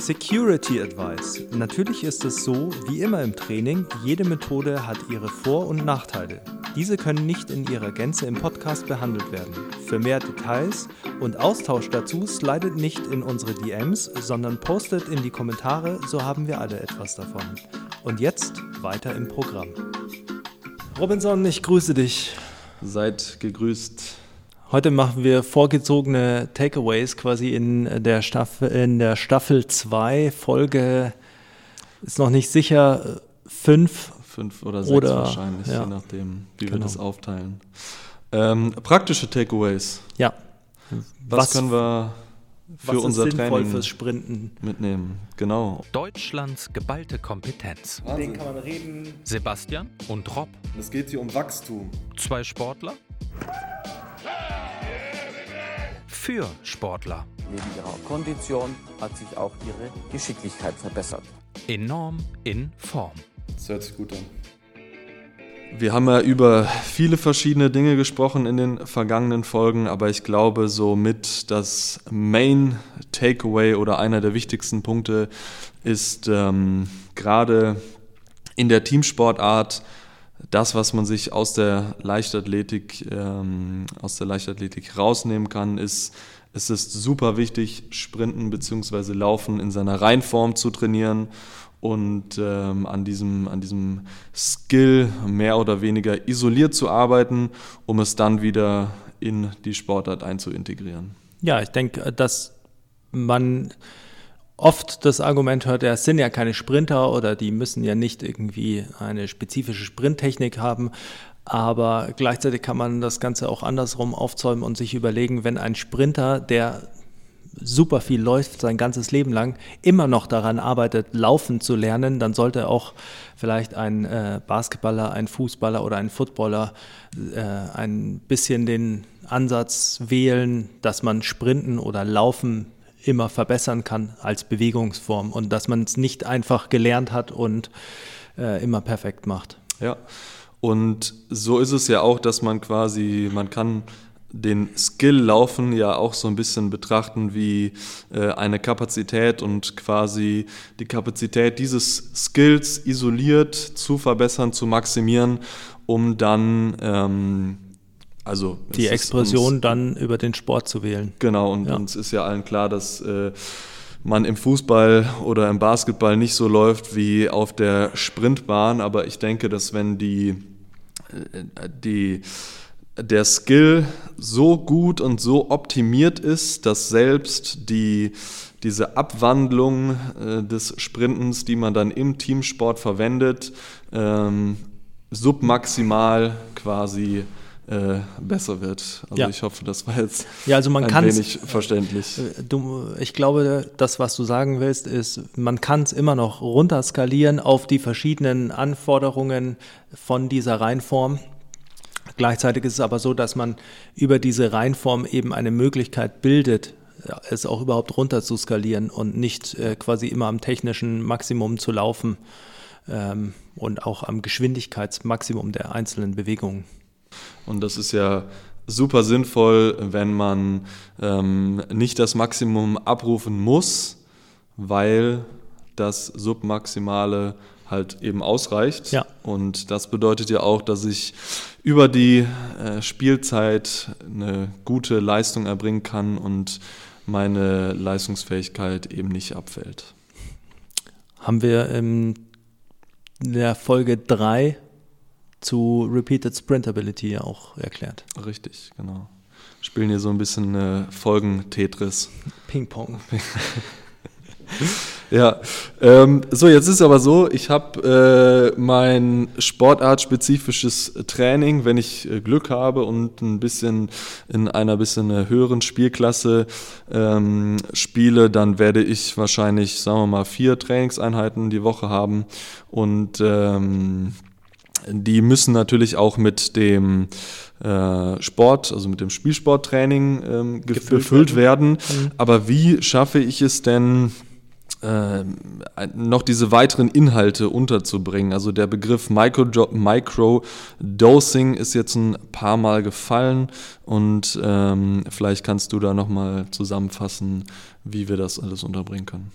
Security Advice. Natürlich ist es so, wie immer im Training, jede Methode hat ihre Vor- und Nachteile. Diese können nicht in ihrer Gänze im Podcast behandelt werden. Für mehr Details und Austausch dazu slidet nicht in unsere DMs, sondern postet in die Kommentare, so haben wir alle etwas davon. Und jetzt weiter im Programm. Robinson, ich grüße dich. Seid gegrüßt. Heute machen wir vorgezogene Takeaways quasi in der Staffel, in der Staffel 2, Folge ist noch nicht sicher, 5. Fünf oder sechs oder, wahrscheinlich, ja. je nachdem, wie genau. wir das aufteilen. Ähm, praktische Takeaways. Ja. Was, was können wir für was unser Training fürs Sprinten mitnehmen? Genau. Deutschlands geballte Kompetenz. Wahnsinn. Den kann man reden. Sebastian und Rob. Es geht hier um Wachstum. Zwei Sportler für Sportler. Neben ihrer Kondition hat sich auch ihre Geschicklichkeit verbessert. Enorm in Form. Das hört sich gut an. Wir haben ja über viele verschiedene Dinge gesprochen in den vergangenen Folgen, aber ich glaube, somit das Main Takeaway oder einer der wichtigsten Punkte ist ähm, gerade in der Teamsportart das, was man sich aus der Leichtathletik, ähm, aus der Leichtathletik rausnehmen kann, ist, es ist super wichtig, Sprinten bzw. Laufen in seiner Reinform zu trainieren und ähm, an, diesem, an diesem Skill mehr oder weniger isoliert zu arbeiten, um es dann wieder in die Sportart einzuintegrieren. Ja, ich denke, dass man oft das Argument hört, ja, es sind ja keine Sprinter oder die müssen ja nicht irgendwie eine spezifische Sprinttechnik haben. Aber gleichzeitig kann man das Ganze auch andersrum aufzäumen und sich überlegen, wenn ein Sprinter, der super viel läuft sein ganzes Leben lang, immer noch daran arbeitet, laufen zu lernen, dann sollte auch vielleicht ein äh, Basketballer, ein Fußballer oder ein Footballer äh, ein bisschen den Ansatz wählen, dass man Sprinten oder Laufen immer verbessern kann als Bewegungsform und dass man es nicht einfach gelernt hat und äh, immer perfekt macht. Ja, und so ist es ja auch, dass man quasi, man kann den Skill laufen ja auch so ein bisschen betrachten wie äh, eine Kapazität und quasi die Kapazität dieses Skills isoliert zu verbessern, zu maximieren, um dann ähm, also die Expression uns, dann über den Sport zu wählen. Genau, und ja. uns ist ja allen klar, dass äh, man im Fußball oder im Basketball nicht so läuft wie auf der Sprintbahn, aber ich denke, dass wenn die, äh, die der Skill so gut und so optimiert ist, dass selbst die, diese Abwandlung äh, des Sprintens, die man dann im Teamsport verwendet, ähm, submaximal quasi äh, besser wird. Also ja. ich hoffe, das war jetzt ja, also man ein wenig verständlich. Äh, du, ich glaube, das, was du sagen willst, ist, man kann es immer noch runterskalieren auf die verschiedenen Anforderungen von dieser Reinform. Gleichzeitig ist es aber so, dass man über diese Reinform eben eine Möglichkeit bildet, es auch überhaupt runter zu skalieren und nicht äh, quasi immer am technischen Maximum zu laufen ähm, und auch am Geschwindigkeitsmaximum der einzelnen Bewegungen. Und das ist ja super sinnvoll, wenn man ähm, nicht das Maximum abrufen muss, weil das Submaximale halt eben ausreicht. Ja. Und das bedeutet ja auch, dass ich über die äh, Spielzeit eine gute Leistung erbringen kann und meine Leistungsfähigkeit eben nicht abfällt. Haben wir in der Folge 3 zu Repeated Sprintability auch erklärt. Richtig, genau. Spielen hier so ein bisschen äh, Folgen-Tetris. Ping-Pong. ja, ähm, so jetzt ist aber so, ich habe äh, mein sportartspezifisches Training, wenn ich äh, Glück habe und ein bisschen in einer bisschen äh, höheren Spielklasse ähm, spiele, dann werde ich wahrscheinlich, sagen wir mal, vier Trainingseinheiten die Woche haben und ähm, die müssen natürlich auch mit dem äh, Sport, also mit dem Spielsporttraining ähm, befüllt werden. werden. Mhm. Aber wie schaffe ich es denn, äh, noch diese weiteren Inhalte unterzubringen. Also der Begriff Microdosing Micro ist jetzt ein paar Mal gefallen und ähm, vielleicht kannst du da nochmal zusammenfassen, wie wir das alles unterbringen können.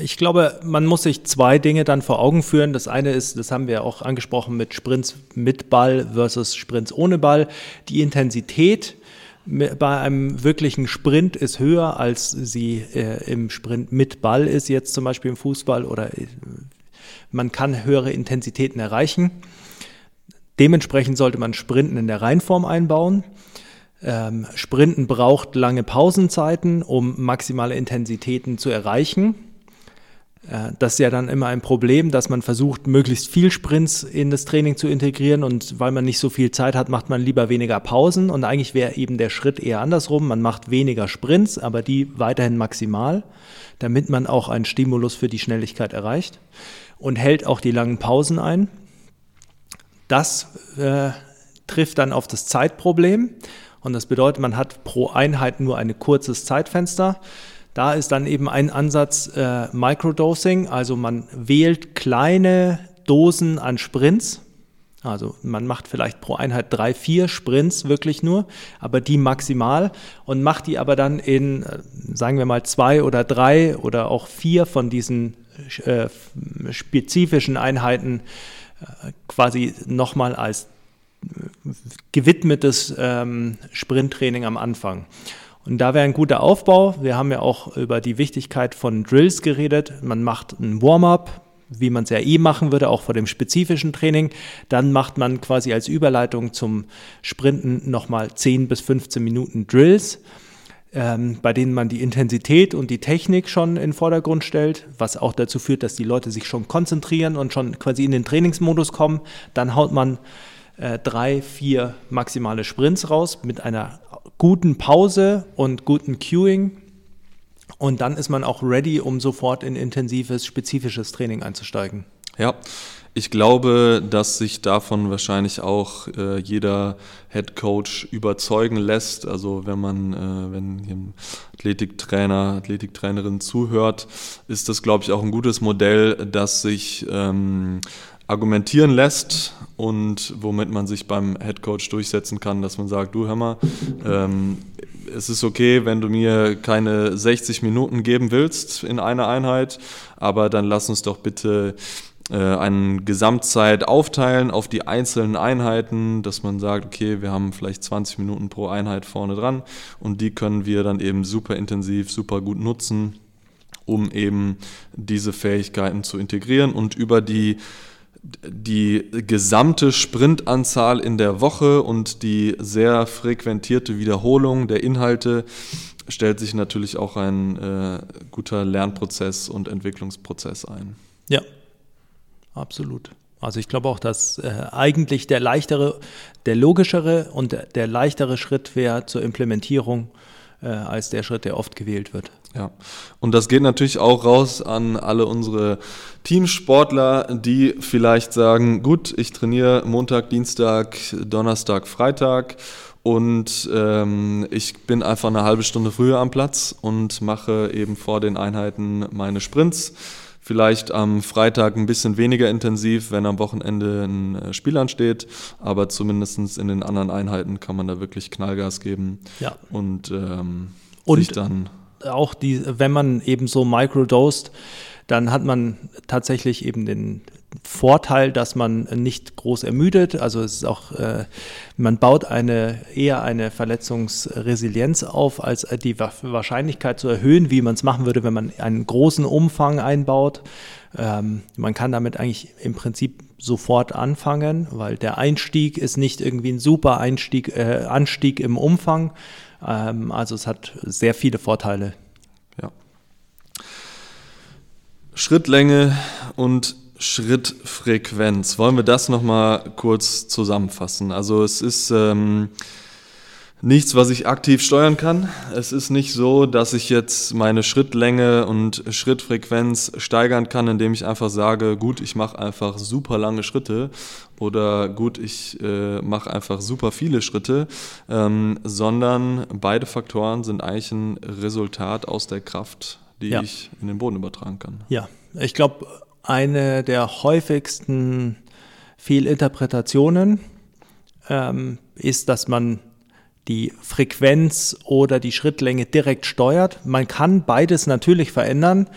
Ich glaube, man muss sich zwei Dinge dann vor Augen führen. Das eine ist, das haben wir auch angesprochen mit Sprints mit Ball versus Sprints ohne Ball. Die Intensität bei einem wirklichen Sprint ist höher, als sie äh, im Sprint mit Ball ist, jetzt zum Beispiel im Fußball oder äh, man kann höhere Intensitäten erreichen. Dementsprechend sollte man Sprinten in der Reihenform einbauen. Ähm, Sprinten braucht lange Pausenzeiten, um maximale Intensitäten zu erreichen. Äh, das ist ja dann immer ein Problem, dass man versucht, möglichst viel Sprints in das Training zu integrieren und weil man nicht so viel Zeit hat, macht man lieber weniger Pausen und eigentlich wäre eben der Schritt eher andersrum. Man macht weniger Sprints, aber die weiterhin maximal, damit man auch einen Stimulus für die Schnelligkeit erreicht und hält auch die langen Pausen ein. Das äh, trifft dann auf das Zeitproblem. Und das bedeutet, man hat pro Einheit nur ein kurzes Zeitfenster. Da ist dann eben ein Ansatz äh, Microdosing, also man wählt kleine Dosen an Sprints. Also man macht vielleicht pro Einheit drei, vier Sprints wirklich nur, aber die maximal und macht die aber dann in, äh, sagen wir mal, zwei oder drei oder auch vier von diesen äh, spezifischen Einheiten äh, quasi nochmal als gewidmetes ähm, Sprinttraining am Anfang. Und da wäre ein guter Aufbau. Wir haben ja auch über die Wichtigkeit von Drills geredet. Man macht ein Warm-up, wie man es ja eh machen würde, auch vor dem spezifischen Training. Dann macht man quasi als Überleitung zum Sprinten nochmal 10 bis 15 Minuten Drills, ähm, bei denen man die Intensität und die Technik schon in den Vordergrund stellt, was auch dazu führt, dass die Leute sich schon konzentrieren und schon quasi in den Trainingsmodus kommen. Dann haut man äh, drei, vier maximale Sprints raus mit einer guten Pause und guten Queuing. Und dann ist man auch ready, um sofort in intensives, spezifisches Training einzusteigen. Ja, ich glaube, dass sich davon wahrscheinlich auch äh, jeder Head Coach überzeugen lässt. Also wenn man, äh, wenn ein Athletiktrainer, Athletiktrainerin zuhört, ist das, glaube ich, auch ein gutes Modell, das sich ähm, argumentieren lässt und womit man sich beim Head Coach durchsetzen kann, dass man sagt, du hör mal, ähm, es ist okay, wenn du mir keine 60 Minuten geben willst in einer Einheit, aber dann lass uns doch bitte äh, eine Gesamtzeit aufteilen auf die einzelnen Einheiten, dass man sagt, okay, wir haben vielleicht 20 Minuten pro Einheit vorne dran und die können wir dann eben super intensiv, super gut nutzen, um eben diese Fähigkeiten zu integrieren und über die die gesamte Sprintanzahl in der Woche und die sehr frequentierte Wiederholung der Inhalte stellt sich natürlich auch ein äh, guter Lernprozess und Entwicklungsprozess ein. Ja, absolut. Also ich glaube auch, dass äh, eigentlich der leichtere, der logischere und der, der leichtere Schritt wäre zur Implementierung äh, als der Schritt, der oft gewählt wird. Ja, und das geht natürlich auch raus an alle unsere Teamsportler, die vielleicht sagen, gut, ich trainiere Montag, Dienstag, Donnerstag, Freitag und ähm, ich bin einfach eine halbe Stunde früher am Platz und mache eben vor den Einheiten meine Sprints. Vielleicht am Freitag ein bisschen weniger intensiv, wenn am Wochenende ein äh, Spiel ansteht, aber zumindest in den anderen Einheiten kann man da wirklich Knallgas geben ja. und, ähm, und sich dann auch die, wenn man eben so microdosed, dann hat man tatsächlich eben den Vorteil, dass man nicht groß ermüdet. Also es ist auch, äh, man baut eine eher eine Verletzungsresilienz auf, als die Wahrscheinlichkeit zu erhöhen, wie man es machen würde, wenn man einen großen Umfang einbaut. Ähm, man kann damit eigentlich im Prinzip sofort anfangen, weil der Einstieg ist nicht irgendwie ein super Einstieg, äh, Anstieg im Umfang, ähm, also es hat sehr viele Vorteile. Ja. Schrittlänge und Schrittfrequenz. Wollen wir das nochmal kurz zusammenfassen? Also es ist ähm, nichts, was ich aktiv steuern kann. Es ist nicht so, dass ich jetzt meine Schrittlänge und Schrittfrequenz steigern kann, indem ich einfach sage, gut, ich mache einfach super lange Schritte oder gut, ich äh, mache einfach super viele Schritte, ähm, sondern beide Faktoren sind eigentlich ein Resultat aus der Kraft, die ja. ich in den Boden übertragen kann. Ja, ich glaube, eine der häufigsten Fehlinterpretationen ähm, ist, dass man die Frequenz oder die Schrittlänge direkt steuert. Man kann beides natürlich verändern.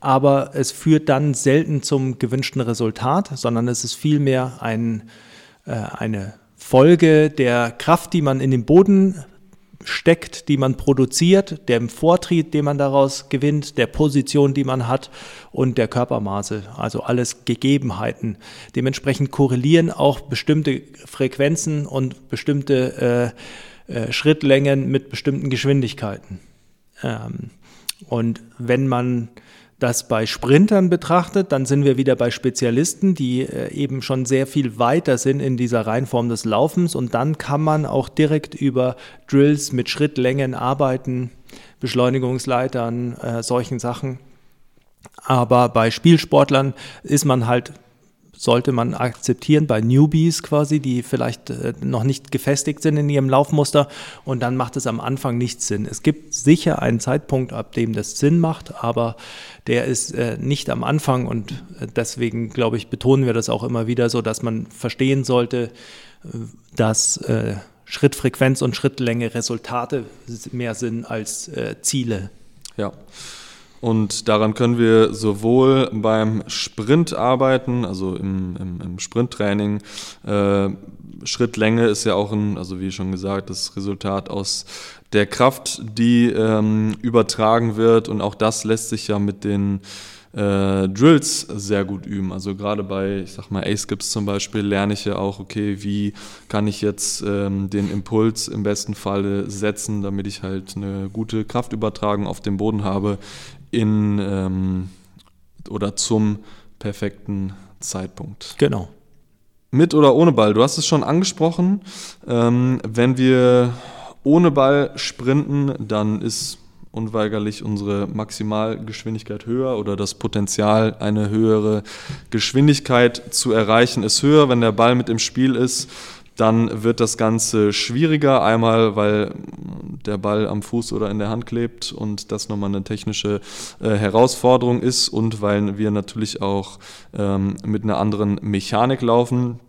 aber es führt dann selten zum gewünschten Resultat, sondern es ist vielmehr ein, äh, eine Folge der Kraft, die man in den Boden steckt, die man produziert, dem Vortrieb, den man daraus gewinnt, der Position, die man hat und der Körpermaße, also alles Gegebenheiten. Dementsprechend korrelieren auch bestimmte Frequenzen und bestimmte äh, äh, Schrittlängen mit bestimmten Geschwindigkeiten. Ähm, und wenn man das bei Sprintern betrachtet, dann sind wir wieder bei Spezialisten, die äh, eben schon sehr viel weiter sind in dieser Reihenform des Laufens und dann kann man auch direkt über Drills mit Schrittlängen arbeiten, Beschleunigungsleitern, äh, solchen Sachen. Aber bei Spielsportlern ist man halt sollte man akzeptieren bei Newbies quasi, die vielleicht äh, noch nicht gefestigt sind in ihrem Laufmuster und dann macht es am Anfang nicht Sinn. Es gibt sicher einen Zeitpunkt, ab dem das Sinn macht, aber der ist äh, nicht am Anfang und äh, deswegen glaube ich, betonen wir das auch immer wieder so, dass man verstehen sollte, dass Schrittfrequenz und Schrittlänge Resultate mehr sind als Ziele. Ja. Und daran können wir sowohl beim Sprint arbeiten, also im, im, im Sprinttraining. Äh, Schrittlänge ist ja auch ein, also wie schon gesagt, das Resultat aus der Kraft, die ähm, übertragen wird. Und auch das lässt sich ja mit den äh, Drills sehr gut üben. Also gerade bei, ich sag mal, A-Skips zum Beispiel lerne ich ja auch, okay, wie kann ich jetzt ähm, den Impuls im besten Falle setzen, damit ich halt eine gute Kraftübertragung auf dem Boden habe, in ähm, oder zum perfekten Zeitpunkt. Genau. Mit oder ohne Ball? Du hast es schon angesprochen. Ähm, wenn wir ohne Ball sprinten, dann ist unweigerlich unsere Maximalgeschwindigkeit höher oder das Potenzial, eine höhere Geschwindigkeit zu erreichen, ist höher, wenn der Ball mit im Spiel ist dann wird das Ganze schwieriger. Einmal, weil der Ball am Fuß oder in der Hand klebt und das nochmal eine technische äh, Herausforderung ist und weil wir natürlich auch ähm, mit einer anderen Mechanik laufen.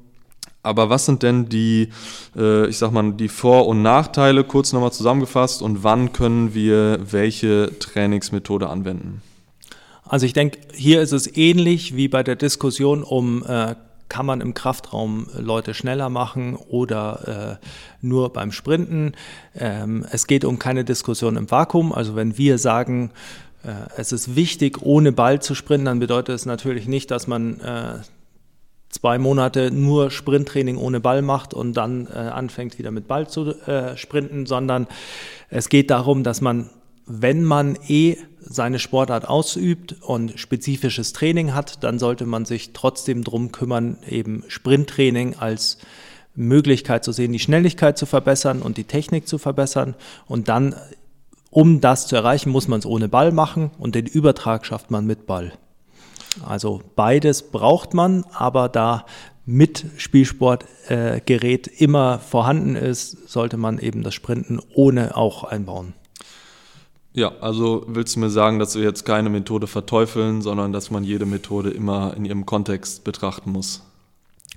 Aber was sind denn die, äh, ich sag mal, die Vor- und Nachteile, kurz nochmal zusammengefasst, und wann können wir welche Trainingsmethode anwenden? Also ich denke, hier ist es ähnlich wie bei der Diskussion um äh, kann man im Kraftraum Leute schneller machen oder äh, nur beim Sprinten. Ähm, es geht um keine Diskussion im Vakuum. Also wenn wir sagen, äh, es ist wichtig, ohne Ball zu sprinten, dann bedeutet es natürlich nicht, dass man äh, zwei Monate nur Sprinttraining ohne Ball macht und dann äh, anfängt wieder mit Ball zu äh, sprinten, sondern es geht darum, dass man wenn man eh seine Sportart ausübt und spezifisches Training hat, dann sollte man sich trotzdem darum kümmern, eben Sprinttraining als Möglichkeit zu sehen, die Schnelligkeit zu verbessern und die Technik zu verbessern. Und dann, um das zu erreichen, muss man es ohne Ball machen und den Übertrag schafft man mit Ball. Also beides braucht man, aber da mit Spielsportgerät äh, immer vorhanden ist, sollte man eben das Sprinten ohne auch einbauen. Ja, also willst du mir sagen, dass wir jetzt keine Methode verteufeln, sondern dass man jede Methode immer in ihrem Kontext betrachten muss?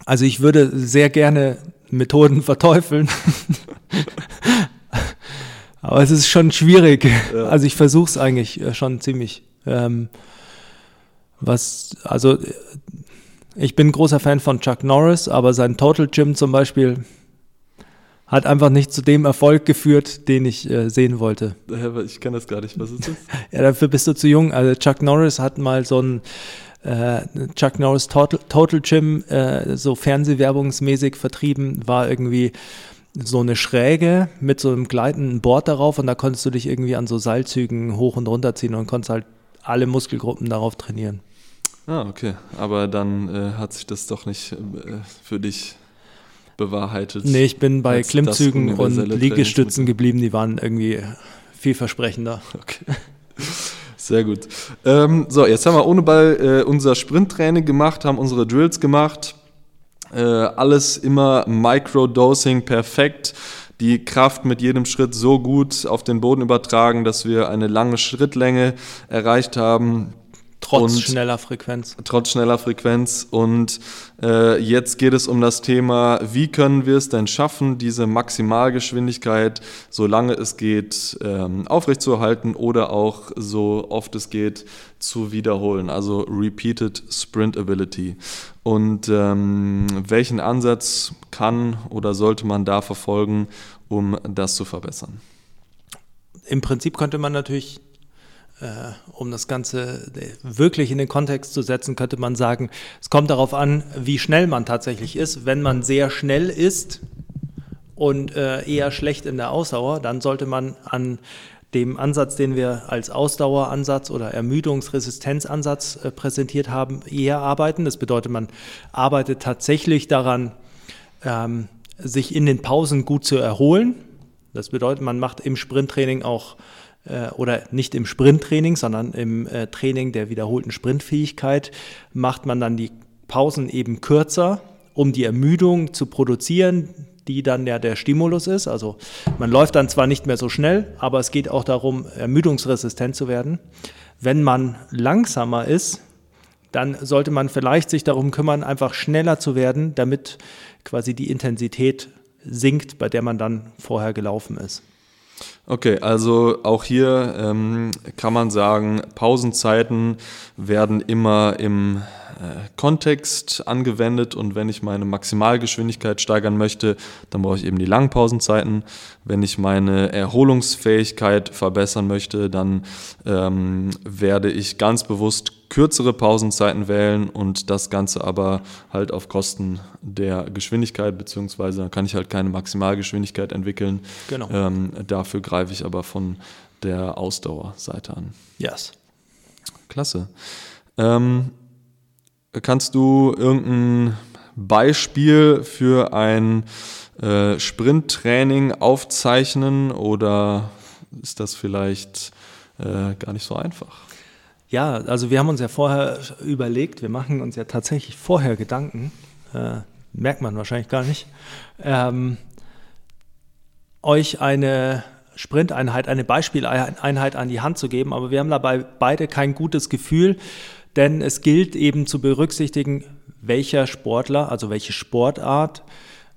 Also ich würde sehr gerne Methoden verteufeln. Aber es ist schon schwierig. Ja. Also ich versuche es eigentlich äh, schon ziemlich. Ähm, was, also ich bin großer Fan von Chuck Norris, aber sein Total Gym zum Beispiel hat einfach nicht zu dem Erfolg geführt, den ich äh, sehen wollte. Ich kann das gar nicht. Was ist das? ja, dafür bist du zu jung. Also Chuck Norris hat mal so ein äh, Chuck Norris Total, Total Gym äh, so fernsehwerbungsmäßig vertrieben, war irgendwie so eine Schräge mit so einem gleitenden Board darauf und da konntest du dich irgendwie an so Seilzügen hoch und runter ziehen und konntest halt alle Muskelgruppen darauf trainieren. Ah, okay. Aber dann äh, hat sich das doch nicht äh, für dich bewahrheitet. Nee, ich bin bei Klimmzügen und Liegestützen geblieben, die waren irgendwie vielversprechender. Okay. Sehr gut. Ähm, so, jetzt haben wir ohne Ball äh, unser Sprinttraining gemacht, haben unsere Drills gemacht. Äh, alles immer Microdosing perfekt. Die Kraft mit jedem Schritt so gut auf den Boden übertragen, dass wir eine lange Schrittlänge erreicht haben Trotz Und- schneller Frequenz. trotz schneller Frequenz. Und äh, jetzt geht es um das Thema, wie können wir es denn schaffen, diese Maximalgeschwindigkeit, solange es geht, ähm, aufrechtzuerhalten oder auch so oft es geht, zu wiederholen. Also Repeated Sprint Ability. Und ähm, welchen Ansatz kann oder sollte man da verfolgen, um das zu verbessern? Im Prinzip könnte man natürlich, um das Ganze äh, wirklich in den Kontext zu setzen, könnte man sagen, es kommt darauf an, wie schnell man tatsächlich ist. Wenn man sehr schnell ist und äh, eher schlecht in der Ausdauer, dann sollte man an dem Ansatz, den wir als Ausdaueransatz oder Ermüdungsresistenzansatz äh, präsentiert haben, eher arbeiten. Das bedeutet, man arbeitet tatsächlich daran, ähm, sich in den Pausen gut zu erholen. Das bedeutet, man macht im Sprinttraining auch, äh, oder nicht im Sprinttraining, sondern im äh, Training der wiederholten Sprintfähigkeit, macht man dann die Pausen eben kürzer, um die Ermüdung zu produzieren, die dann ja der Stimulus ist. Also man läuft dann zwar nicht mehr so schnell, aber es geht auch darum, ermüdungsresistent zu werden. Wenn man langsamer ist, dann sollte man vielleicht sich darum kümmern, einfach schneller zu werden, damit quasi die Intensität sinkt, bei der man dann vorher gelaufen ist. Okay, also auch hier ähm, kann man sagen, Pausenzeiten werden immer im Kontext angewendet und wenn ich meine Maximalgeschwindigkeit steigern möchte, dann brauche ich eben die langen Pausenzeiten. Wenn ich meine Erholungsfähigkeit verbessern möchte, dann ähm, werde ich ganz bewusst kürzere Pausenzeiten wählen und das Ganze aber halt auf Kosten der Geschwindigkeit, beziehungsweise dann kann ich halt keine Maximalgeschwindigkeit entwickeln. Genau. Ähm, dafür greife ich aber von der Ausdauerseite an. Yes. Klasse. Ähm, kannst du irgendein Beispiel für ein äh, Sprinttraining aufzeichnen oder ist das vielleicht äh, gar nicht so einfach? Ja, also wir haben uns ja vorher überlegt, wir machen uns ja tatsächlich vorher Gedanken, äh, merkt man wahrscheinlich gar nicht, ähm, euch eine Sprinteinheit, eine Beispieleinheit an die Hand zu geben, aber wir haben dabei beide kein gutes Gefühl, denn es gilt eben zu berücksichtigen, welcher Sportler, also welche Sportart,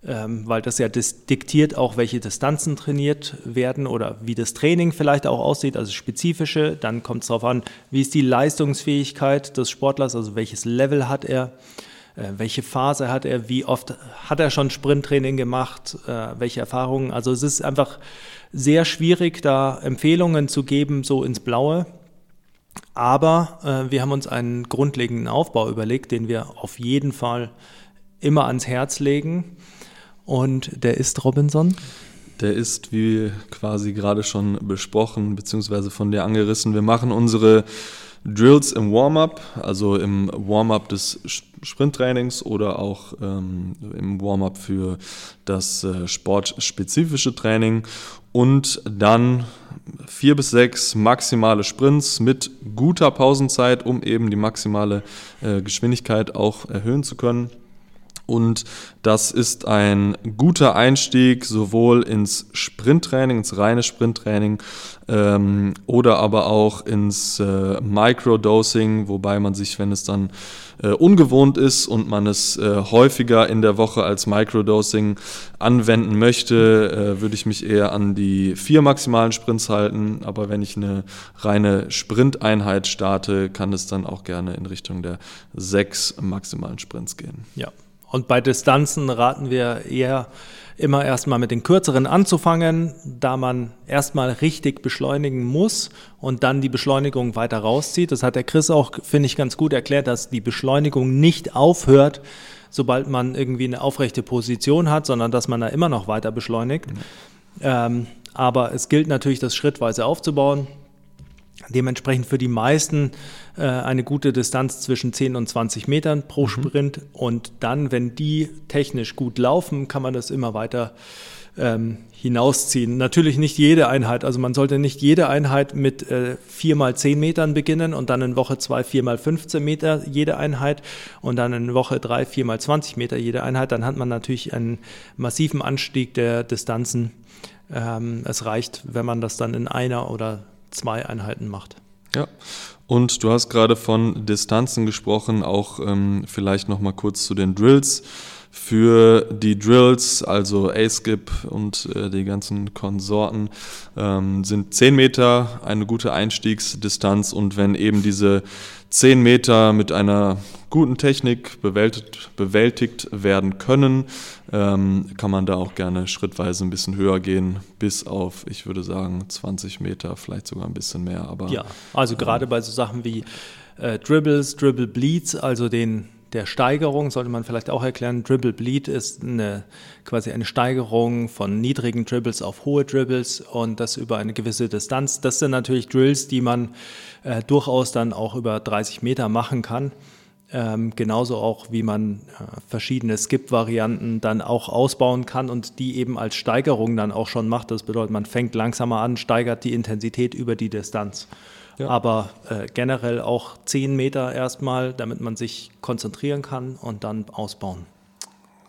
ähm, weil das ja dis diktiert auch, welche Distanzen trainiert werden oder wie das Training vielleicht auch aussieht, also spezifische. Dann kommt es darauf an, wie ist die Leistungsfähigkeit des Sportlers, also welches Level hat er, äh, welche Phase hat er, wie oft hat er schon Sprinttraining gemacht, äh, welche Erfahrungen. Also es ist einfach sehr schwierig, da Empfehlungen zu geben, so ins Blaue. Aber äh, wir haben uns einen grundlegenden Aufbau überlegt, den wir auf jeden Fall immer ans Herz legen. Und der ist Robinson. Der ist, wie quasi gerade schon besprochen, beziehungsweise von dir angerissen. Wir machen unsere Drills im Warm-up, also im Warm-up des Sprinttrainings oder auch ähm, im Warm-up für das äh, sportspezifische Training und dann vier bis sechs maximale Sprints mit guter Pausenzeit, um eben die maximale äh, Geschwindigkeit auch erhöhen zu können. Und das ist ein guter Einstieg sowohl ins Sprinttraining, ins reine Sprinttraining ähm, oder aber auch ins äh, Microdosing, wobei man sich, wenn es dann äh, ungewohnt ist und man es äh, häufiger in der Woche als Microdosing anwenden möchte, äh, würde ich mich eher an die vier maximalen Sprints halten. Aber wenn ich eine reine Sprinteinheit starte, kann es dann auch gerne in Richtung der sechs maximalen Sprints gehen. Ja. Und bei Distanzen raten wir eher immer erstmal mit den kürzeren anzufangen, da man erstmal richtig beschleunigen muss und dann die Beschleunigung weiter rauszieht. Das hat der Chris auch, finde ich, ganz gut erklärt, dass die Beschleunigung nicht aufhört, sobald man irgendwie eine aufrechte Position hat, sondern dass man da immer noch weiter beschleunigt. Ähm, aber es gilt natürlich, das schrittweise aufzubauen. Dementsprechend für die meisten äh, eine gute Distanz zwischen 10 und 20 Metern pro Sprint. Und dann, wenn die technisch gut laufen, kann man das immer weiter ähm, hinausziehen. Natürlich nicht jede Einheit. Also man sollte nicht jede Einheit mit äh, 4 mal 10 Metern beginnen und dann in Woche 2 4 mal 15 Meter jede Einheit und dann in Woche 3 4 mal 20 Meter jede Einheit. Dann hat man natürlich einen massiven Anstieg der Distanzen. Ähm, es reicht, wenn man das dann in einer oder zwei Einheiten macht. Ja, und du hast gerade von Distanzen gesprochen, auch ähm, vielleicht noch mal kurz zu den Drills. Für die Drills, also A-Skip und äh, die ganzen Konsorten, ähm, sind 10 Meter eine gute Einstiegsdistanz und wenn eben diese 10 Meter mit einer guten Technik bewältigt, bewältigt werden können, ähm, kann man da auch gerne schrittweise ein bisschen höher gehen, bis auf, ich würde sagen, 20 Meter, vielleicht sogar ein bisschen mehr. Aber, ja, also gerade bei so Sachen wie äh, Dribbles, Dribble Bleeds, also den der Steigerung sollte man vielleicht auch erklären. Dribble Bleed ist eine, quasi eine Steigerung von niedrigen Dribbles auf hohe Dribbles und das über eine gewisse Distanz. Das sind natürlich Drills, die man äh, durchaus dann auch über 30 Meter machen kann. Ähm, genauso auch, wie man äh, verschiedene Skip-Varianten dann auch ausbauen kann und die eben als Steigerung dann auch schon macht. Das bedeutet, man fängt langsamer an, steigert die Intensität über die Distanz. Ja. Aber äh, generell auch 10 Meter erstmal, damit man sich konzentrieren kann und dann ausbauen.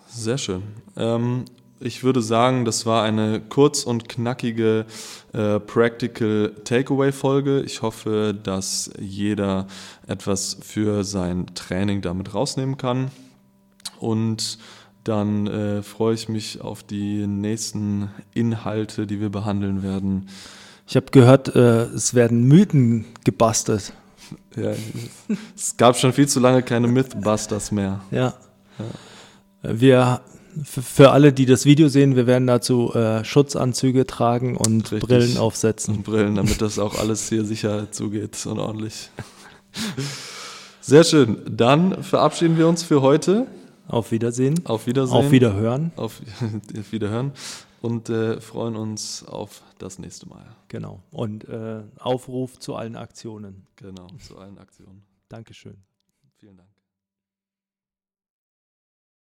Sehr schön. Ähm, ich würde sagen, das war eine kurz und knackige äh, Practical Takeaway-Folge. Ich hoffe, dass jeder etwas für sein Training damit rausnehmen kann. Und dann äh, freue ich mich auf die nächsten Inhalte, die wir behandeln werden. Ich habe gehört, äh, es werden Mythen gebastelt. Ja, es gab schon viel zu lange keine Mythbusters mehr. Ja. ja. Wir, für alle, die das Video sehen, wir werden dazu äh, Schutzanzüge tragen und Richtig. Brillen aufsetzen. Und Brillen, damit das auch alles hier sicher zugeht und ordentlich. Sehr schön. Dann verabschieden wir uns für heute. Auf Wiedersehen. Auf Wiedersehen. Auf Wiederhören. Auf Wiederhören und äh, freuen uns auf das nächste Mal. Genau. Und äh, Aufruf zu allen Aktionen. Genau, zu allen Aktionen. Dankeschön.